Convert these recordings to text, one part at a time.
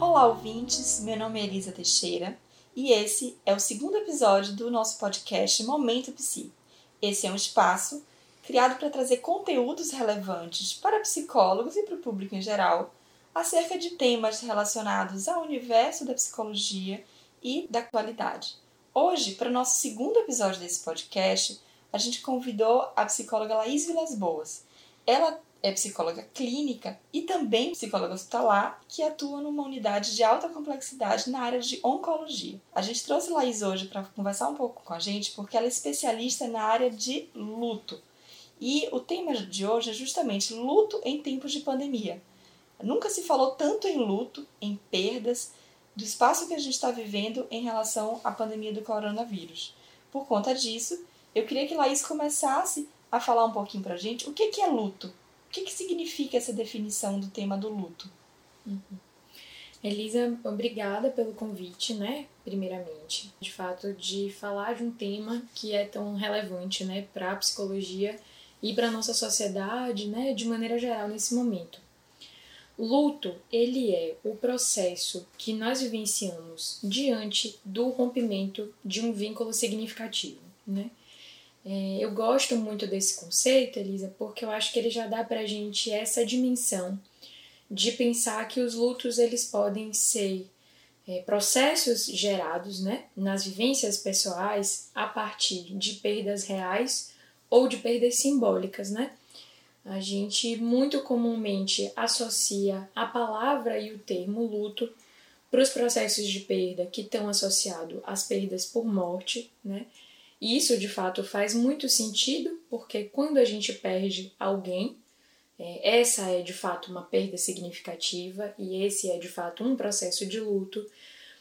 Olá, ouvintes! Meu nome é Elisa Teixeira e esse é o segundo episódio do nosso podcast Momento Psi. Esse é um espaço criado para trazer conteúdos relevantes para psicólogos e para o público em geral acerca de temas relacionados ao universo da psicologia e da qualidade. Hoje, para o nosso segundo episódio desse podcast, a gente convidou a psicóloga Laís Vilas Boas. Ela é psicóloga clínica e também psicóloga hospitalar que atua numa unidade de alta complexidade na área de oncologia. A gente trouxe Laís hoje para conversar um pouco com a gente porque ela é especialista na área de luto. E o tema de hoje é justamente luto em tempos de pandemia. Nunca se falou tanto em luto, em perdas, do espaço que a gente está vivendo em relação à pandemia do coronavírus. Por conta disso, eu queria que Laís começasse a falar um pouquinho para a gente o que, que é luto, o que, que significa essa definição do tema do luto? Uhum. Elisa, obrigada pelo convite, né? Primeiramente, de fato, de falar de um tema que é tão relevante, né, para a psicologia e para nossa sociedade, né, de maneira geral nesse momento. Luto, ele é o processo que nós vivenciamos diante do rompimento de um vínculo significativo, né? É, eu gosto muito desse conceito, Elisa, porque eu acho que ele já dá pra gente essa dimensão de pensar que os lutos eles podem ser é, processos gerados né, nas vivências pessoais a partir de perdas reais ou de perdas simbólicas, né? A gente muito comumente associa a palavra e o termo luto para os processos de perda que estão associados às perdas por morte, né? E isso de fato faz muito sentido, porque quando a gente perde alguém, é, essa é de fato uma perda significativa e esse é de fato um processo de luto,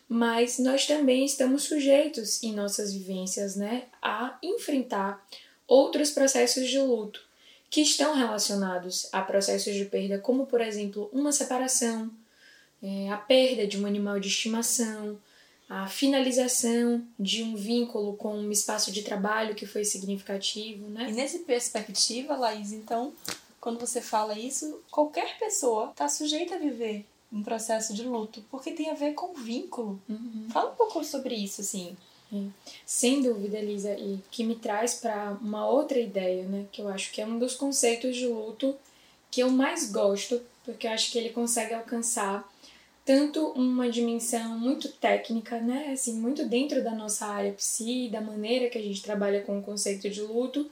mas nós também estamos sujeitos em nossas vivências né, a enfrentar outros processos de luto que estão relacionados a processos de perda, como por exemplo uma separação, é, a perda de um animal de estimação, a finalização de um vínculo com um espaço de trabalho que foi significativo, né? E nessa perspectiva, Laís, então, quando você fala isso, qualquer pessoa está sujeita a viver um processo de luto, porque tem a ver com vínculo. Uhum. Fala um pouco sobre isso, assim. É. Sem dúvida, Elisa, e que me traz para uma outra ideia, né? Que eu acho que é um dos conceitos de luto que eu mais gosto, porque eu acho que ele consegue alcançar tanto uma dimensão muito técnica, né, assim, muito dentro da nossa área psi, da maneira que a gente trabalha com o conceito de luto,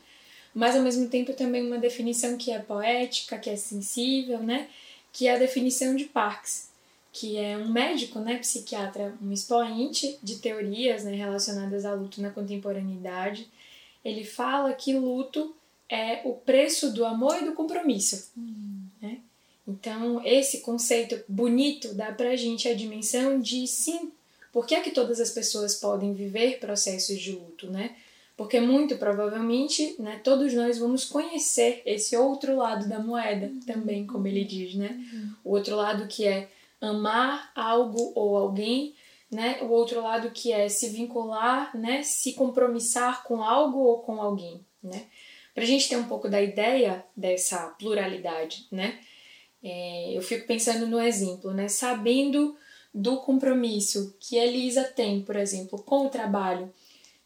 mas ao mesmo tempo também uma definição que é poética, que é sensível, né, que é a definição de Parks, que é um médico, né, psiquiatra, um expoente de teorias, né, relacionadas ao luto na contemporaneidade. Ele fala que luto é o preço do amor e do compromisso, hum. né? Então, esse conceito bonito dá pra gente a dimensão de sim, por que é que todas as pessoas podem viver processos de luto, né? Porque muito provavelmente, né, todos nós vamos conhecer esse outro lado da moeda também, como ele diz, né? O outro lado que é amar algo ou alguém, né? O outro lado que é se vincular, né, se compromissar com algo ou com alguém, né? Pra gente ter um pouco da ideia dessa pluralidade, né? É, eu fico pensando no exemplo, né? Sabendo do compromisso que a Elisa tem, por exemplo, com o trabalho.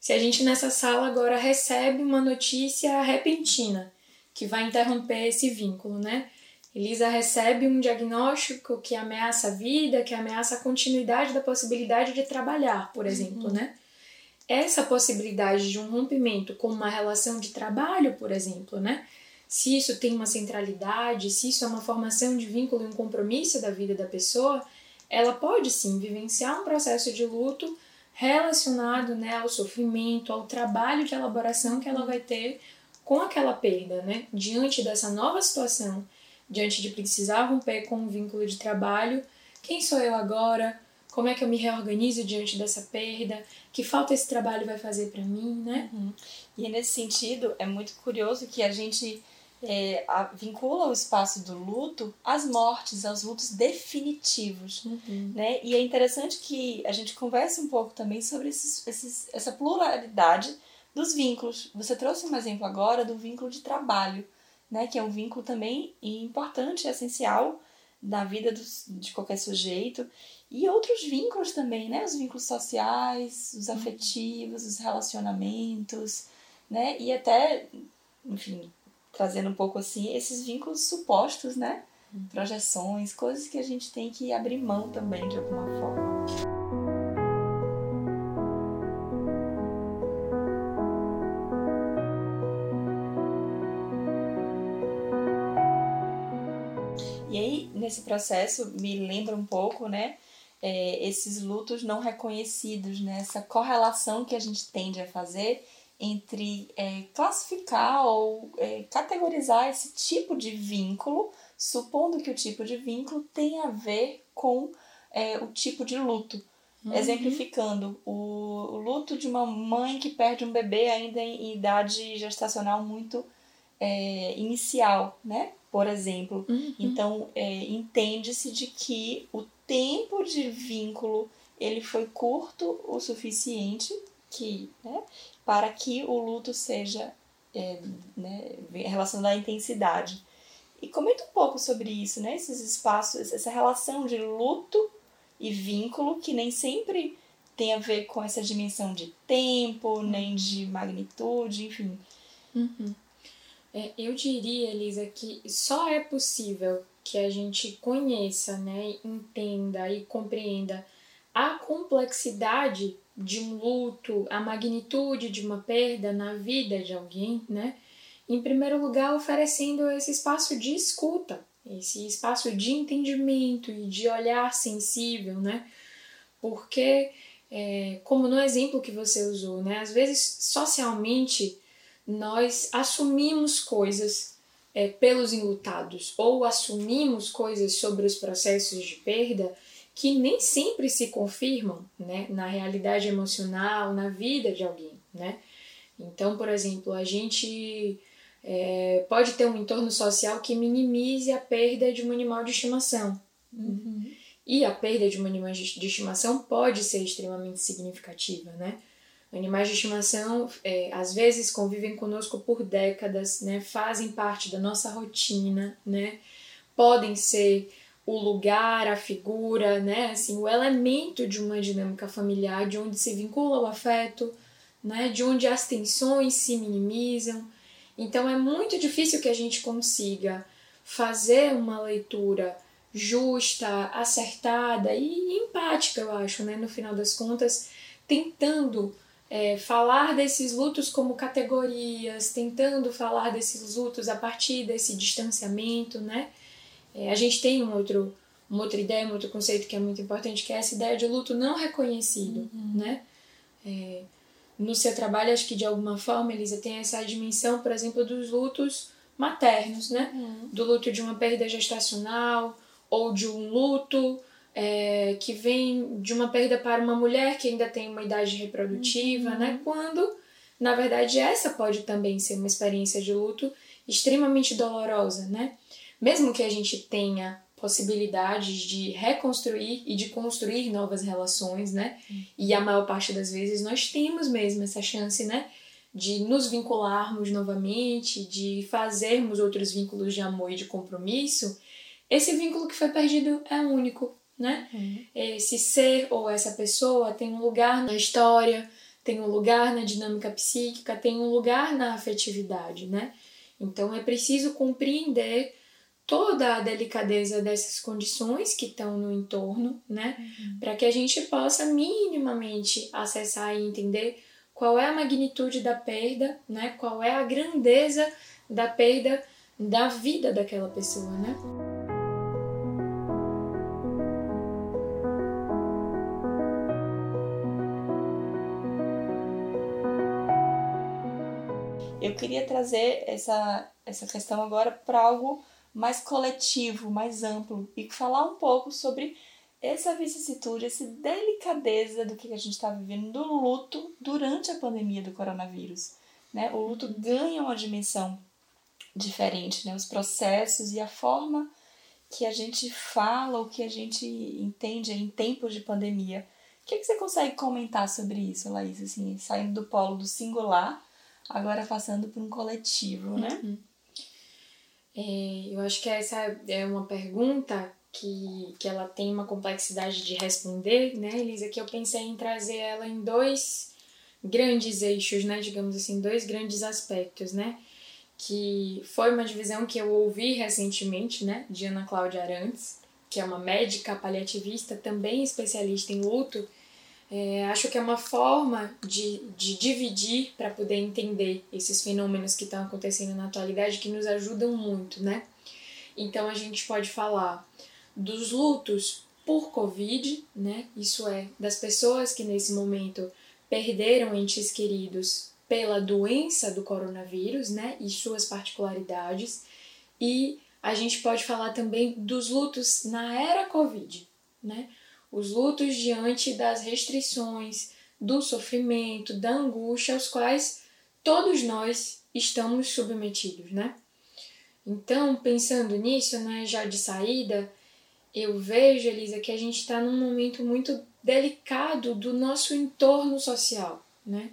Se a gente nessa sala agora recebe uma notícia repentina que vai interromper esse vínculo, né? Elisa recebe um diagnóstico que ameaça a vida, que ameaça a continuidade da possibilidade de trabalhar, por exemplo, uhum. né? Essa possibilidade de um rompimento com uma relação de trabalho, por exemplo, né? Se isso tem uma centralidade, se isso é uma formação de vínculo e um compromisso da vida da pessoa, ela pode sim vivenciar um processo de luto relacionado né, ao sofrimento, ao trabalho de elaboração que ela vai ter com aquela perda, né? Diante dessa nova situação, diante de precisar romper com um vínculo de trabalho, quem sou eu agora? Como é que eu me reorganizo diante dessa perda? Que falta esse trabalho vai fazer para mim, né? Uhum. E nesse sentido, é muito curioso que a gente é, a, vincula o espaço do luto às mortes, aos lutos definitivos. Uhum. Né? E é interessante que a gente converse um pouco também sobre esses, esses, essa pluralidade dos vínculos. Você trouxe um exemplo agora do vínculo de trabalho, né? que é um vínculo também importante, essencial da vida do, de qualquer sujeito. E outros vínculos também, né? Os vínculos sociais, os afetivos, os relacionamentos, né? E até, enfim, trazendo um pouco assim, esses vínculos supostos, né? Projeções, coisas que a gente tem que abrir mão também de alguma forma. E aí, nesse processo, me lembra um pouco, né? É, esses lutos não reconhecidos, né? Essa correlação que a gente tende a fazer entre é, classificar ou é, categorizar esse tipo de vínculo, supondo que o tipo de vínculo tem a ver com é, o tipo de luto. Uhum. Exemplificando, o, o, luto de uma mãe que perde um bebê ainda em, em idade gestacional muito é, inicial, né? Por exemplo. Uhum. Então, é, entende-se de que o tempo de vínculo ele foi curto o suficiente que, né, para que o luto seja é, né, relacionado à intensidade. E comenta um pouco sobre isso, né? Esses espaços, essa relação de luto e vínculo que nem sempre tem a ver com essa dimensão de tempo, nem de magnitude, enfim. Uhum. É, eu diria, Elisa, que só é possível que a gente conheça, né, entenda e compreenda a complexidade de um luto, a magnitude de uma perda na vida de alguém, né? Em primeiro lugar, oferecendo esse espaço de escuta, esse espaço de entendimento e de olhar sensível, né? Porque, é, como no exemplo que você usou, né? Às vezes, socialmente, nós assumimos coisas é, pelos enlutados ou assumimos coisas sobre os processos de perda que nem sempre se confirmam né, na realidade emocional, na vida de alguém. Né? Então, por exemplo, a gente é, pode ter um entorno social que minimize a perda de um animal de estimação. Uhum. E a perda de um animal de estimação pode ser extremamente significativa, né? Animais de estimação, é, às vezes, convivem conosco por décadas, né? Fazem parte da nossa rotina, né? Podem ser o lugar, a figura, né? Assim, o elemento de uma dinâmica familiar, de onde se vincula o afeto, né? De onde as tensões se minimizam. Então é muito difícil que a gente consiga fazer uma leitura justa, acertada e empática, eu acho, né? No final das contas, tentando é, falar desses lutos como categorias, tentando falar desses lutos a partir desse distanciamento, né? É, a gente tem um outro, uma outra ideia, um outro conceito que é muito importante, que é essa ideia de luto não reconhecido, uhum. né? É, no seu trabalho, acho que de alguma forma, Elisa, tem essa dimensão, por exemplo, dos lutos maternos, né? Uhum. Do luto de uma perda gestacional ou de um luto é, que vem de uma perda para uma mulher que ainda tem uma idade reprodutiva, uhum. né? Quando, na verdade, essa pode também ser uma experiência de luto extremamente dolorosa, né? Mesmo que a gente tenha possibilidades de reconstruir e de construir novas relações, né? E a maior parte das vezes nós temos mesmo essa chance, né? De nos vincularmos novamente, de fazermos outros vínculos de amor e de compromisso. Esse vínculo que foi perdido é único, né? Uhum. Esse ser ou essa pessoa tem um lugar na história, tem um lugar na dinâmica psíquica, tem um lugar na afetividade, né? Então é preciso compreender toda a delicadeza dessas condições que estão no entorno, né? Uhum. Para que a gente possa minimamente acessar e entender qual é a magnitude da perda, né? Qual é a grandeza da perda da vida daquela pessoa, né? Eu queria trazer essa, essa questão agora para algo mais coletivo, mais amplo e falar um pouco sobre essa vicissitude, essa delicadeza do que a gente está vivendo do luto durante a pandemia do coronavírus. Né? O luto ganha uma dimensão diferente, né? os processos e a forma que a gente fala, o que a gente entende em tempos de pandemia. O que, é que você consegue comentar sobre isso, Laís? Assim, saindo do polo do singular, agora passando por um coletivo, né? Uhum. É, eu acho que essa é uma pergunta que, que ela tem uma complexidade de responder, né, Elisa, que eu pensei em trazer ela em dois grandes eixos, né, digamos assim, dois grandes aspectos, né, que foi uma divisão que eu ouvi recentemente, né, de Ana Cláudia Arantes, que é uma médica paliativista, também especialista em luto, é, acho que é uma forma de, de dividir para poder entender esses fenômenos que estão acontecendo na atualidade que nos ajudam muito, né? Então a gente pode falar dos lutos por Covid, né? Isso é, das pessoas que nesse momento perderam entes queridos pela doença do coronavírus, né? E suas particularidades. E a gente pode falar também dos lutos na era Covid, né? Os lutos diante das restrições, do sofrimento, da angústia aos quais todos nós estamos submetidos, né? Então, pensando nisso, né, já de saída, eu vejo, Elisa, que a gente está num momento muito delicado do nosso entorno social, né?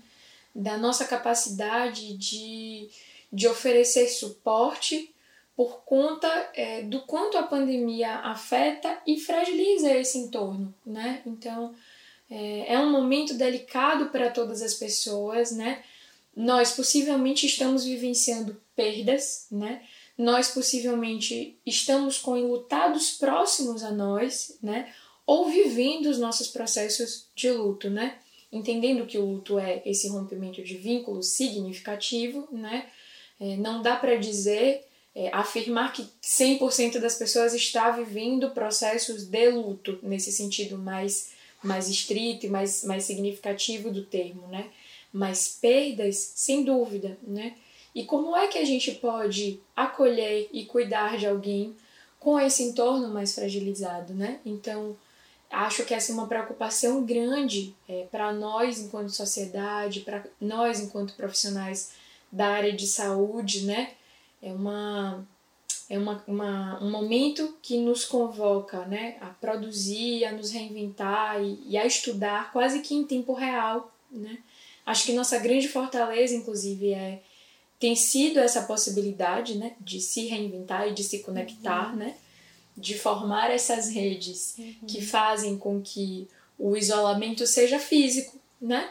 Da nossa capacidade de, de oferecer suporte por conta é, do quanto a pandemia afeta e fragiliza esse entorno, né? Então, é, é um momento delicado para todas as pessoas, né? Nós possivelmente estamos vivenciando perdas, né? nós possivelmente estamos com enlutados próximos a nós, né? Ou vivendo os nossos processos de luto, né? Entendendo que o luto é esse rompimento de vínculo significativo, né? É, não dá para dizer, é, afirmar que 100% das pessoas está vivendo processos de luto, nesse sentido mais, mais estrito e mais, mais significativo do termo, né? Mas perdas, sem dúvida, né? E como é que a gente pode acolher e cuidar de alguém com esse entorno mais fragilizado, né? Então, acho que essa é uma preocupação grande é, para nós enquanto sociedade, para nós enquanto profissionais da área de saúde, né? É uma é uma, uma, um momento que nos convoca né, a produzir, a nos reinventar e, e, a estudar quase que em tempo real. Né? Acho que nossa grande fortaleza, inclusive, é tem sido essa possibilidade né, de se reinventar e de se conectar, uhum. né, de formar essas redes uhum. que fazem com que o isolamento seja físico, né?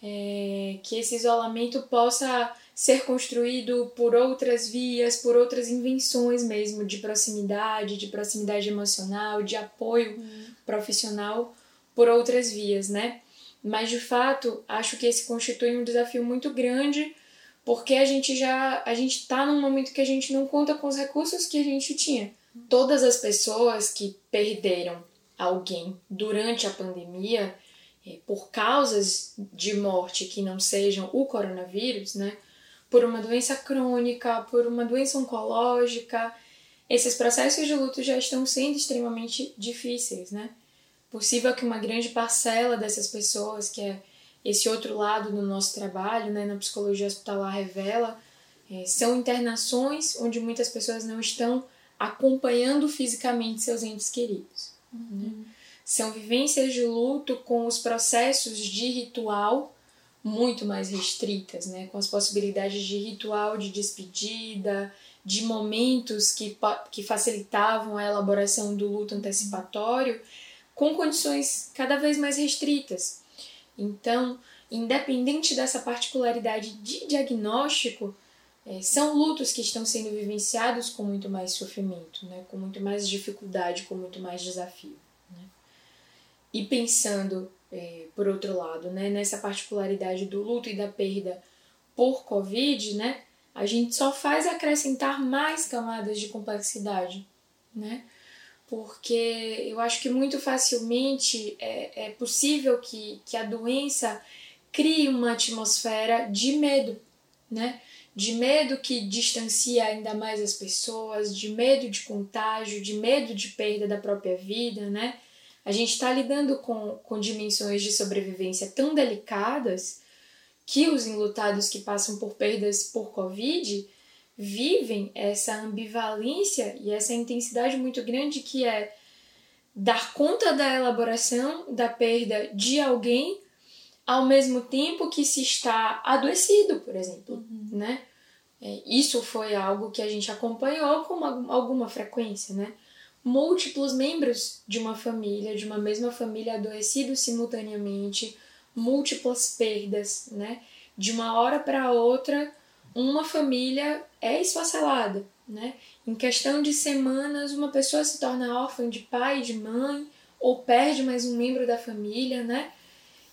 É, que esse isolamento possa ser construído por outras vias, por outras invenções mesmo de proximidade, de proximidade emocional, de apoio uhum. profissional por outras vias, né? Mas de fato, acho que esse constitui um desafio muito grande porque a gente já a gente está num momento que a gente não conta com os recursos que a gente tinha. Todas as pessoas que perderam alguém durante a pandemia é, por causas de morte que não sejam o coronavírus, né? Por uma doença crônica, por uma doença oncológica, esses processos de luto já estão sendo extremamente difíceis, né? Possível que uma grande parcela dessas pessoas que é esse outro lado do nosso trabalho, né, na psicologia hospitalar revela, é, são internações onde muitas pessoas não estão acompanhando fisicamente seus entes queridos. Uhum. Né? São vivências de luto com os processos de ritual muito mais restritas, né? com as possibilidades de ritual de despedida, de momentos que, que facilitavam a elaboração do luto antecipatório, com condições cada vez mais restritas. Então, independente dessa particularidade de diagnóstico, é, são lutos que estão sendo vivenciados com muito mais sofrimento, né? com muito mais dificuldade, com muito mais desafio. Né? E pensando, é, por outro lado, né, nessa particularidade do luto e da perda por Covid, né, a gente só faz acrescentar mais camadas de complexidade. Né? porque eu acho que muito facilmente é, é possível que, que a doença crie uma atmosfera de medo, né? De medo que distancia ainda mais as pessoas, de medo de contágio, de medo de perda da própria vida, né? A gente está lidando com, com dimensões de sobrevivência tão delicadas que os enlutados que passam por perdas por Covid vivem essa ambivalência e essa intensidade muito grande que é dar conta da elaboração da perda de alguém ao mesmo tempo que se está adoecido, por exemplo, uhum. né? É, isso foi algo que a gente acompanhou com uma, alguma frequência, né? Múltiplos membros de uma família, de uma mesma família adoecidos simultaneamente, múltiplas perdas, né? De uma hora para outra, uma família é esfacelada, né? Em questão de semanas, uma pessoa se torna órfã de pai, de mãe, ou perde mais um membro da família, né?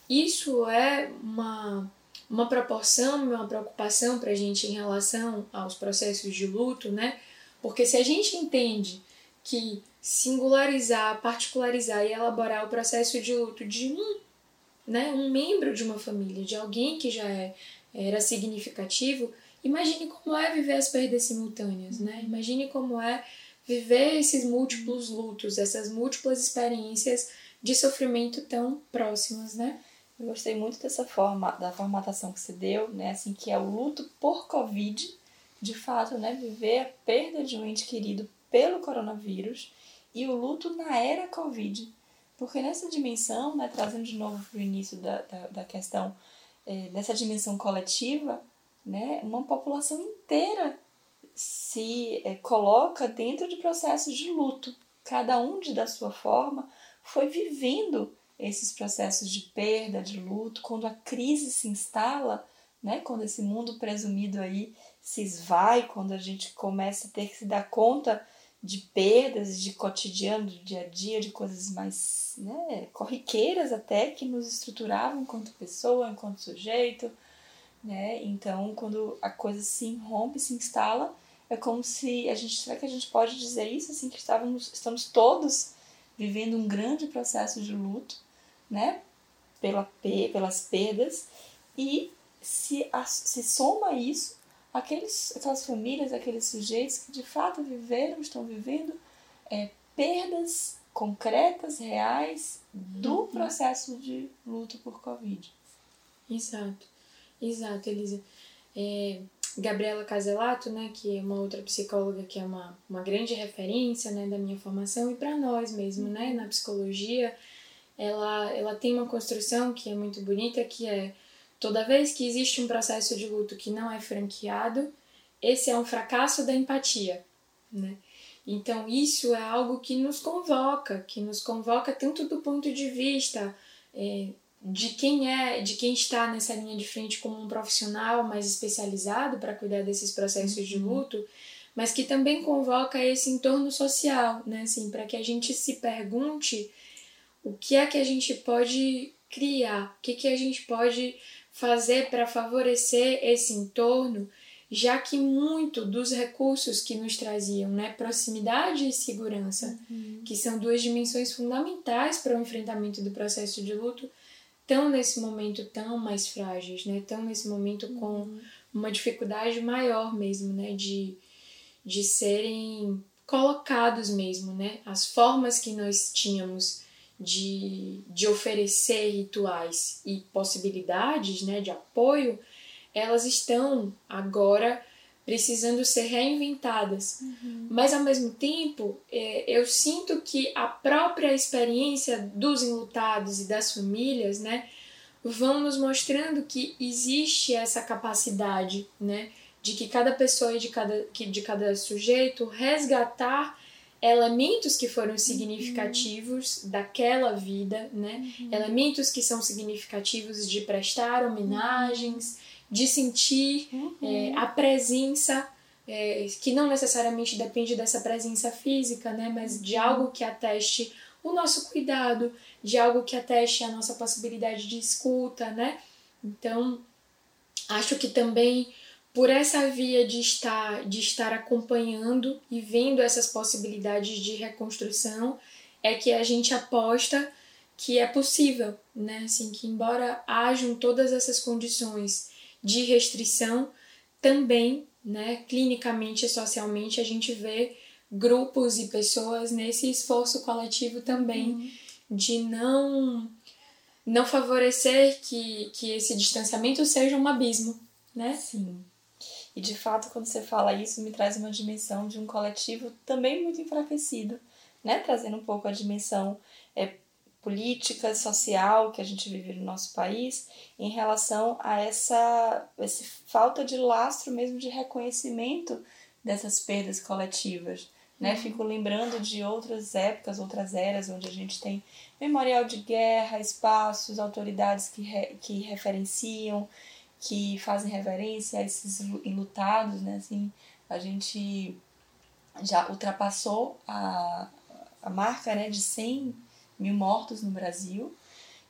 Isso é uma, uma proporção, uma preocupação para a gente em relação aos processos de luto, né? Porque se a gente entende que singularizar, particularizar e elaborar o processo de luto de um, né, um membro de uma família, de alguém que já é, era significativo, imagine como é viver as perdas simultâneas, né? Imagine como é viver esses múltiplos lutos, essas múltiplas experiências de sofrimento tão próximas, né? Eu gostei muito dessa forma, da formatação que você deu, né? Assim, que é o luto por Covid, de fato, né? Viver a perda de um ente querido pelo coronavírus e o luto na era Covid. Porque nessa dimensão, né, trazendo de novo para o início da, da, da questão, é, dessa dimensão coletiva, né, uma população inteira se é, coloca dentro de processos de luto. Cada um de da sua forma foi vivendo esses processos de perda, de luto, quando a crise se instala, né, quando esse mundo presumido aí se esvai, quando a gente começa a ter que se dar conta de perdas, de cotidiano, do dia a dia, de coisas mais né, corriqueiras até, que nos estruturavam enquanto pessoa, enquanto sujeito. Né? Então, quando a coisa se rompe, se instala, é como se a gente, será que a gente pode dizer isso assim que estávamos, estamos todos vivendo um grande processo de luto, né? Pela, pelas perdas e se, se soma isso aqueles, aquelas famílias, aqueles sujeitos que de fato viveram, estão vivendo é, perdas concretas, reais do uhum. processo de luto por Covid. Exato, exato, Elisa. É, Gabriela Caselato, né, que é uma outra psicóloga que é uma, uma grande referência né, da minha formação e para nós mesmo, né, na psicologia, ela, ela tem uma construção que é muito bonita, que é Toda vez que existe um processo de luto que não é franqueado, esse é um fracasso da empatia, né? Então isso é algo que nos convoca, que nos convoca tanto do ponto de vista é, de quem é, de quem está nessa linha de frente como um profissional mais especializado para cuidar desses processos de uhum. luto, mas que também convoca esse entorno social, né? Assim, para que a gente se pergunte o que é que a gente pode criar, o que, que a gente pode fazer para favorecer esse entorno, já que muito dos recursos que nos traziam, né, proximidade e segurança, uhum. que são duas dimensões fundamentais para o enfrentamento do processo de luto, estão nesse momento tão mais frágeis, né, estão nesse momento uhum. com uma dificuldade maior mesmo, né, de, de serem colocados mesmo, né, as formas que nós tínhamos de, de oferecer rituais e possibilidades né, de apoio, elas estão agora precisando ser reinventadas. Uhum. Mas ao mesmo tempo, é, eu sinto que a própria experiência dos enlutados e das famílias, né, vão nos mostrando que existe essa capacidade, né, de que cada pessoa e de cada, de cada sujeito resgatar elementos que foram significativos uhum. daquela vida, né? Uhum. Elementos que são significativos de prestar homenagens, de sentir uhum. é, a presença é, que não necessariamente depende dessa presença física, né? Mas de uhum. algo que ateste o nosso cuidado, de algo que ateste a nossa possibilidade de escuta, né? Então, acho que também por essa via de estar, de estar acompanhando e vendo essas possibilidades de reconstrução, é que a gente aposta que é possível, né? Assim, que embora hajam todas essas condições de restrição, também, né, clinicamente e socialmente, a gente vê grupos e pessoas nesse esforço coletivo também uhum. de não não favorecer que, que esse distanciamento seja um abismo, né? Sim. E de fato, quando você fala isso, me traz uma dimensão de um coletivo também muito enfraquecido, né? Trazendo um pouco a dimensão é, política, social que a gente vive no nosso país em relação a essa, essa falta de lastro mesmo de reconhecimento dessas perdas coletivas. né? Uhum. Fico lembrando de outras épocas, outras eras, onde a gente tem memorial de guerra, espaços, autoridades que, re, que referenciam, que fazem reverência a esses enlutados, né? Assim, a gente já ultrapassou a, a marca né, de 100 mil mortos no Brasil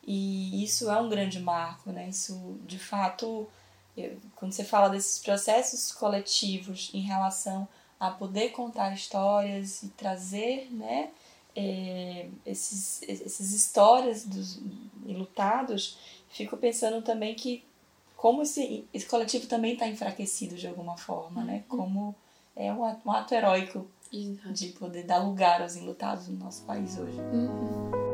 e isso é um grande marco, né? Isso, de fato, quando você fala desses processos coletivos em relação a poder contar histórias e trazer, né, é, esses, esses histórias dos enlutados, fico pensando também que como esse, esse coletivo também está enfraquecido de alguma forma, né? Uhum. Como é um ato, um ato heróico Exato. de poder dar lugar aos enlutados no nosso país hoje. Uhum.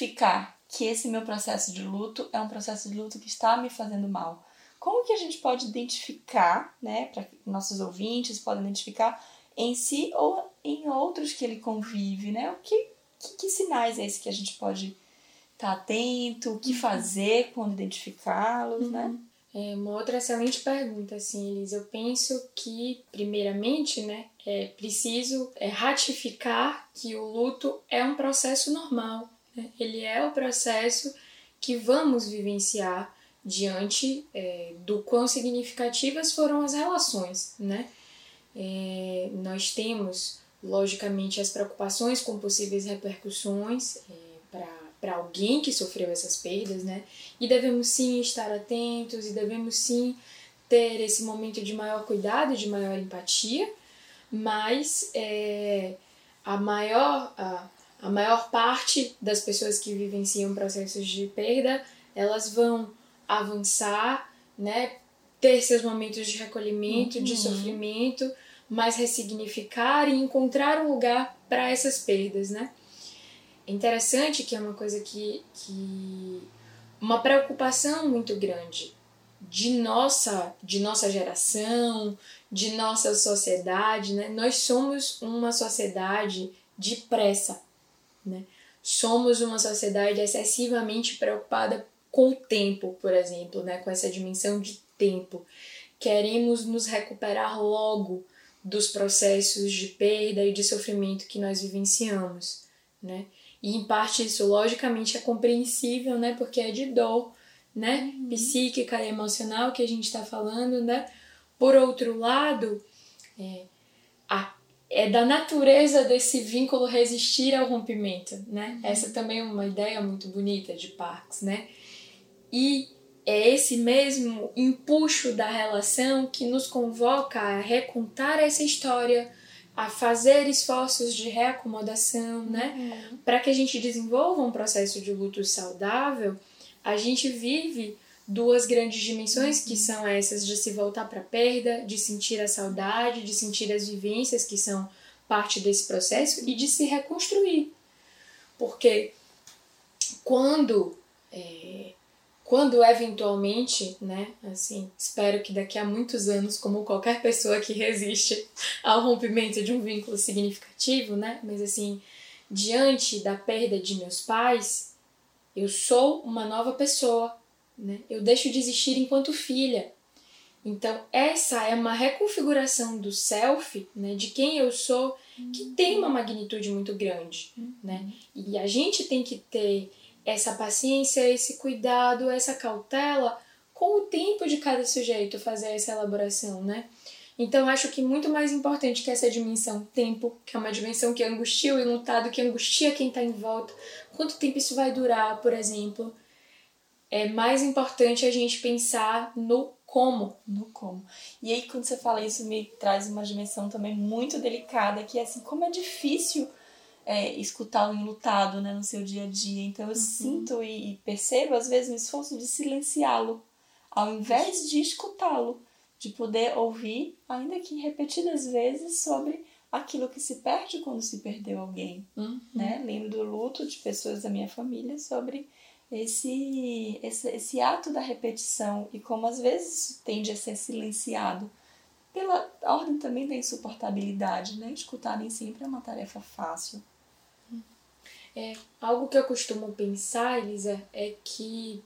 identificar que esse meu processo de luto é um processo de luto que está me fazendo mal? Como que a gente pode identificar, né, para nossos ouvintes podem identificar em si ou em outros que ele convive, né? O que, que, que sinais é esse que a gente pode estar tá atento, o que uhum. fazer quando identificá-los, né? uhum. né? É uma outra excelente pergunta, assim, Elisa. Eu penso que, primeiramente, né, é preciso é, ratificar que o luto é um processo normal, né? Ele é o processo que vamos vivenciar diante é, do quão significativas foram as relações, né? É, nós temos, logicamente, as preocupações com possíveis repercussões é, para alguém que sofreu essas perdas, né? E devemos sim estar atentos e devemos sim ter esse momento de maior cuidado, de maior empatia, mas é, a maior, a, a maior parte das pessoas que vivenciam processos de perda, elas vão avançar, né, ter seus momentos de recolhimento, uhum. de sofrimento, mas ressignificar e encontrar um lugar para essas perdas, né? É interessante que é uma coisa que, que uma preocupação muito grande de nossa, de nossa geração, de nossa sociedade, né? Nós somos uma sociedade de pressa. Né? Somos uma sociedade excessivamente preocupada com o tempo, por exemplo, né? com essa dimensão de tempo. Queremos nos recuperar logo dos processos de perda e de sofrimento que nós vivenciamos. Né? E em parte isso, logicamente, é compreensível, né? porque é de dor né? Uhum. psíquica e emocional que a gente está falando. Né? Por outro lado, é, a é da natureza desse vínculo resistir ao rompimento, né? Uhum. Essa também é uma ideia muito bonita de Parks, né? E é esse mesmo empuxo da relação que nos convoca a recontar essa história, a fazer esforços de reacomodação, né? Uhum. Para que a gente desenvolva um processo de luto saudável, a gente vive duas grandes dimensões que são essas de se voltar para a perda, de sentir a saudade, de sentir as vivências que são parte desse processo e de se reconstruir. Porque quando é, quando eventualmente, né, assim, espero que daqui a muitos anos, como qualquer pessoa que resiste ao rompimento de um vínculo significativo, né, mas assim, diante da perda de meus pais, eu sou uma nova pessoa, né? Eu deixo de existir enquanto filha. Então, essa é uma reconfiguração do self, né, de quem eu sou, que tem uma magnitude muito grande, né? E a gente tem que ter essa paciência, esse cuidado, essa cautela com o tempo de cada sujeito fazer essa elaboração, né? Então, acho que muito mais importante que essa dimensão tempo, que é uma dimensão que angustia o enlutado, que angustia quem está em volta, quanto tempo isso vai durar, por exemplo, é mais importante a gente pensar no como. No como. E aí, quando você fala isso, me traz uma dimensão também muito delicada, que é assim, como é difícil é, escutar o enlutado né, no seu dia a dia. Então, eu uhum. sinto e, percebo, às vezes, um esforço de silenciá-lo, ao invés de escutá-lo, de poder ouvir, ainda que repetidas vezes, sobre aquilo que se perde quando se perdeu alguém. Uhum. Né? Lembro do luto de pessoas da minha família sobre esse, esse, esse ato da repetição e como às vezes tende a ser silenciado pela ordem também da insuportabilidade, né? Escutar nem sempre é uma tarefa fácil. É, algo que eu costumo pensar, Elisa, é que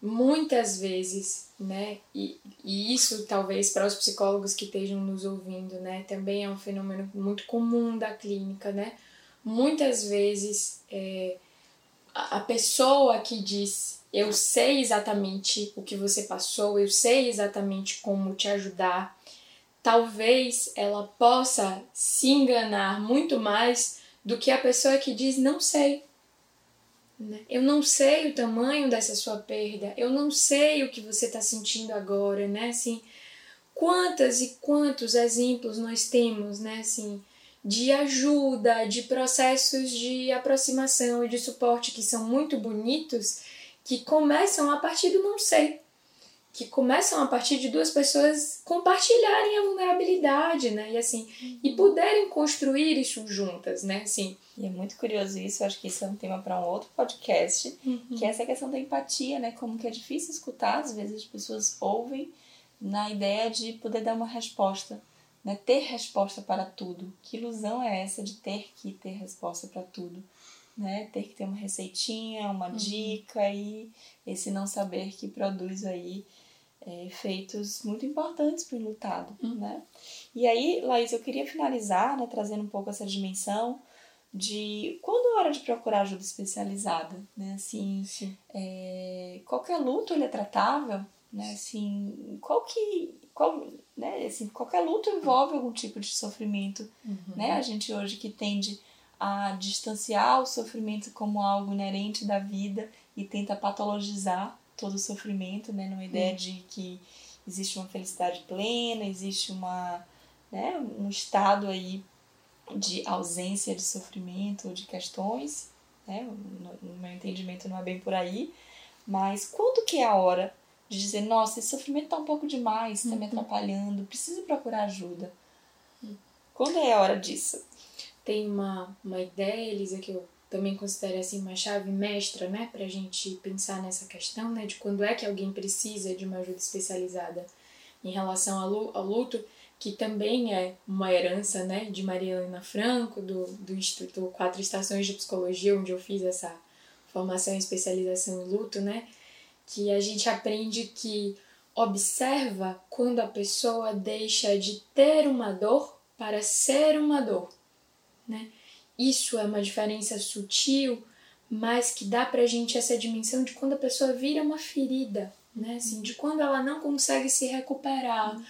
muitas vezes, né, e, e isso talvez para os psicólogos que estejam nos ouvindo, né, também é um fenômeno muito comum da clínica, né, muitas vezes é, a, a pessoa que diz eu sei exatamente o que você passou, eu sei exatamente como te ajudar, talvez ela possa se enganar muito mais do que a pessoa que diz não sei. Né? Eu não sei o tamanho dessa sua perda, eu não sei o que você está sentindo agora, né? Assim, quantas e quantos exemplos nós temos, né? Assim, de ajuda, de processos de aproximação e de suporte que são muito bonitos, que começam a partir do não sei que começam a partir de duas pessoas compartilharem a vulnerabilidade, né? E assim, uhum. e puderem construir isso juntas, né? Assim. E é muito curioso isso, acho que isso é um tema para um outro podcast, uhum. que é essa questão da empatia, né? Como que é difícil escutar, às vezes as pessoas ouvem na ideia de poder dar uma resposta, né? Ter resposta para tudo. Que ilusão é essa de ter que ter resposta para tudo? Né? Ter que ter uma receitinha, uma uhum. dica e esse não saber que produz aí é, efeitos muito importantes para o enlutado, uhum. né? E aí, Laís, eu queria finalizar, né, trazendo um pouco essa dimensão de quando é hora de procurar ajuda especializada, né? Assim, é, qualquer luto ele é tratável, né? Assim, qual que, qual, né? Assim, qualquer luto envolve algum tipo de sofrimento, uhum. né? A gente hoje que tende a distanciar o sofrimento como algo inerente da vida e tenta patologizar todo o sofrimento, né? Numa ideia hum. de que existe uma felicidade plena, existe uma, né, um estado aí de ausência de sofrimento ou de questões, né? No, no meu entendimento não é bem por aí, mas quando que é a hora de dizer, nossa, esse sofrimento tá um pouco demais, tá me uhum. atrapalhando, preciso procurar ajuda. Hum. Quando é a hora disso? Tem uma, uma ideia, Elisa, que eu também considero assim uma chave mestra, né, para a gente pensar nessa questão, né, de quando é que alguém precisa de uma ajuda especializada em relação ao luto, que também é uma herança, né, de Maria Helena Franco, do, do Instituto Quatro Estações de Psicologia, onde eu fiz essa formação e especialização em luto, né, que a gente aprende que observa quando a pessoa deixa de ter uma dor para ser uma dor, né? Isso é uma diferença sutil, mas que dá pra gente essa dimensão de quando a pessoa vira uma ferida, né? Assim, de quando ela não consegue se recuperar,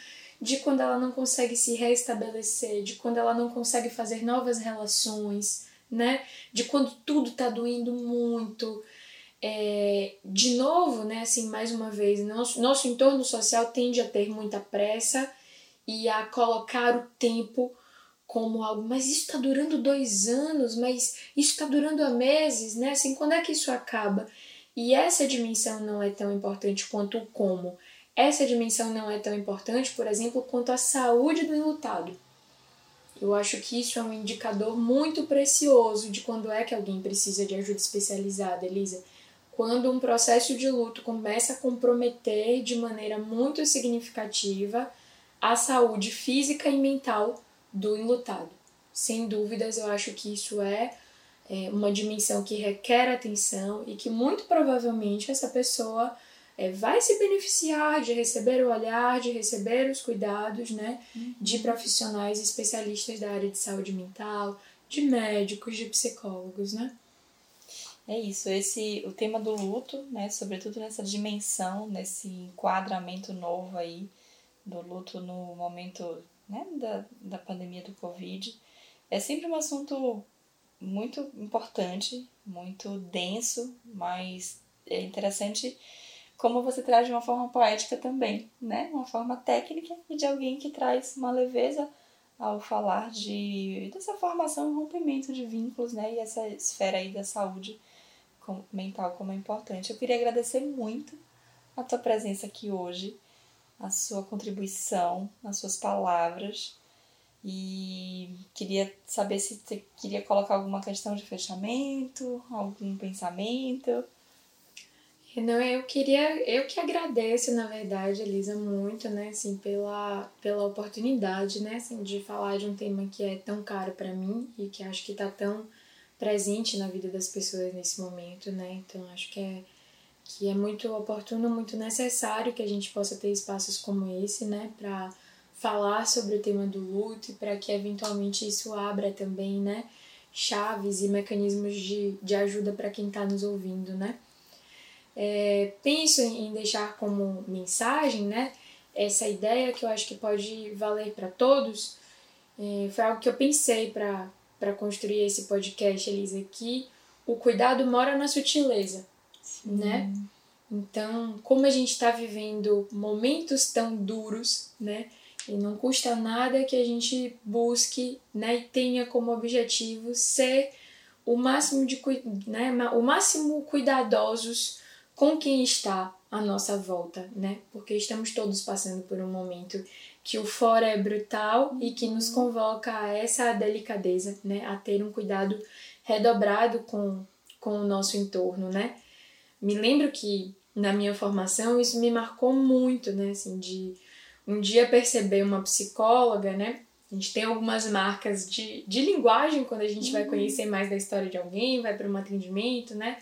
de quando ela não consegue se restabelecer, de quando ela não consegue fazer novas relações, né? De quando tudo tá doendo muito. É, de novo, né, assim, mais uma vez, nosso, nosso entorno social tende a ter muita pressa e a colocar o tempo como algo, mas isso está durando dois anos, mas isso está durando há meses, né? Assim, quando é que isso acaba? E essa dimensão não é tão importante quanto o como. Essa dimensão não é tão importante, por exemplo, quanto a saúde do enlutado. Eu acho que isso é um indicador muito precioso de quando é que alguém precisa de ajuda especializada, Elisa. Quando um processo de luto começa a comprometer de maneira muito significativa a saúde física e mental do enlutado. Sem dúvidas, eu acho que isso é, é uma dimensão que requer atenção e que muito provavelmente essa pessoa é, vai se beneficiar de receber o olhar, de receber os cuidados né, uhum. de profissionais especialistas da área de saúde mental, de médicos, de psicólogos, né? É isso, esse o tema do luto, né, sobretudo nessa dimensão, nesse enquadramento novo aí do luto no momento né, da, da pandemia do Covid, é sempre um assunto muito importante, muito denso, mas é interessante como você traz de uma forma poética também, né? Uma forma técnica e de alguém que traz uma leveza ao falar de dessa formação, rompimento de vínculos, né? E essa esfera aí da saúde mental como é importante. Eu queria agradecer muito a tua presença aqui hoje a sua contribuição, as suas palavras. E queria saber se você queria colocar alguma questão de fechamento, algum pensamento. Não, eu queria, eu que agradeço, na verdade, Elisa, muito, né, assim, pela, pela oportunidade, né, assim, de falar de um tema que é tão caro para mim e que acho que tá tão presente na vida das pessoas nesse momento, né? Então acho que é que é muito oportuno, muito necessário que a gente possa ter espaços como esse, né, para falar sobre o tema do luto e para que eventualmente isso abra também, né, chaves e mecanismos de, de ajuda para quem está nos ouvindo, né. É, penso em deixar como mensagem, né, essa ideia que eu acho que pode valer para todos. É, foi algo que eu pensei para construir esse podcast, Elisa, que o cuidado mora na sutileza, Sim. né? Então, como a gente está vivendo momentos tão duros, né? E não custa nada que a gente busque, né? E tenha como objetivo ser o máximo de né? o máximo cuidadosos com quem está à nossa volta, né? Porque estamos todos passando por um momento que o fora é brutal e que nos convoca a essa delicadeza, né, a ter um cuidado redobrado com, com o nosso entorno, né? Me lembro que na minha formação isso me marcou muito, né, assim, de um dia perceber uma psicóloga, né? A gente tem algumas marcas de, de linguagem quando a gente uhum. vai conhecer mais da história de alguém, vai para um atendimento, né?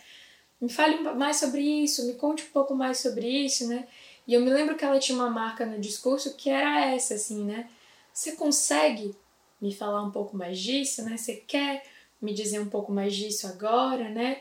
Me fale mais sobre isso, me conte um pouco mais sobre isso, né? E eu me lembro que ela tinha uma marca no discurso que era essa, assim, né? Você consegue me falar um pouco mais disso, né? Você quer me dizer um pouco mais disso agora, né?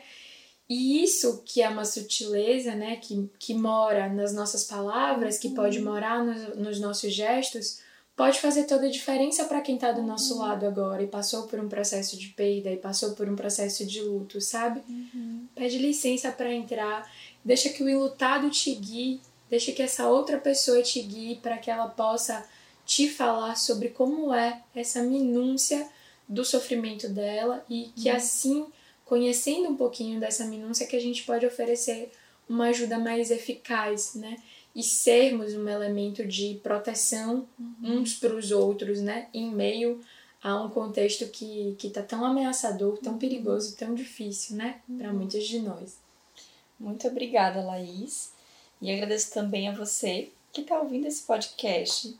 E isso que é uma sutileza, né? Que, que mora nas nossas palavras, que pode uhum. morar no, nos nossos gestos, pode fazer toda a diferença para quem está do nosso uhum. lado agora e passou por um processo de perda e passou por um processo de luto, sabe? Uhum. Pede licença para entrar, deixa que o enlutado te guie Deixa que essa outra pessoa te guie para que ela possa te falar sobre como é essa minúcia do sofrimento dela e que uhum. assim, conhecendo um pouquinho dessa minúcia, que a gente pode oferecer uma ajuda mais eficaz, né? E sermos um elemento de proteção uhum. uns para os outros, né? Em meio a um contexto que que tá tão ameaçador, tão uhum. perigoso, tão difícil, né? Para uhum. muitos de nós. Muito obrigada, Laís. E agradeço também a você que está ouvindo esse podcast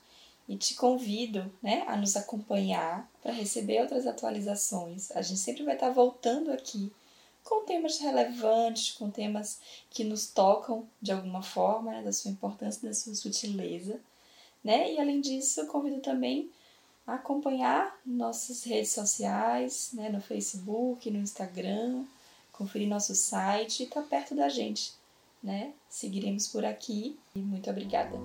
e te convido né, a nos acompanhar para receber outras atualizações. A gente sempre vai estar tá voltando aqui com temas relevantes, com temas que nos tocam de alguma forma, né, da sua importância, da sua sutileza. Né? E além disso, convido também a acompanhar nossas redes sociais, né, no Facebook, no Instagram, conferir nosso site e estar tá perto da gente né? Seguiremos por aqui e muito obrigada.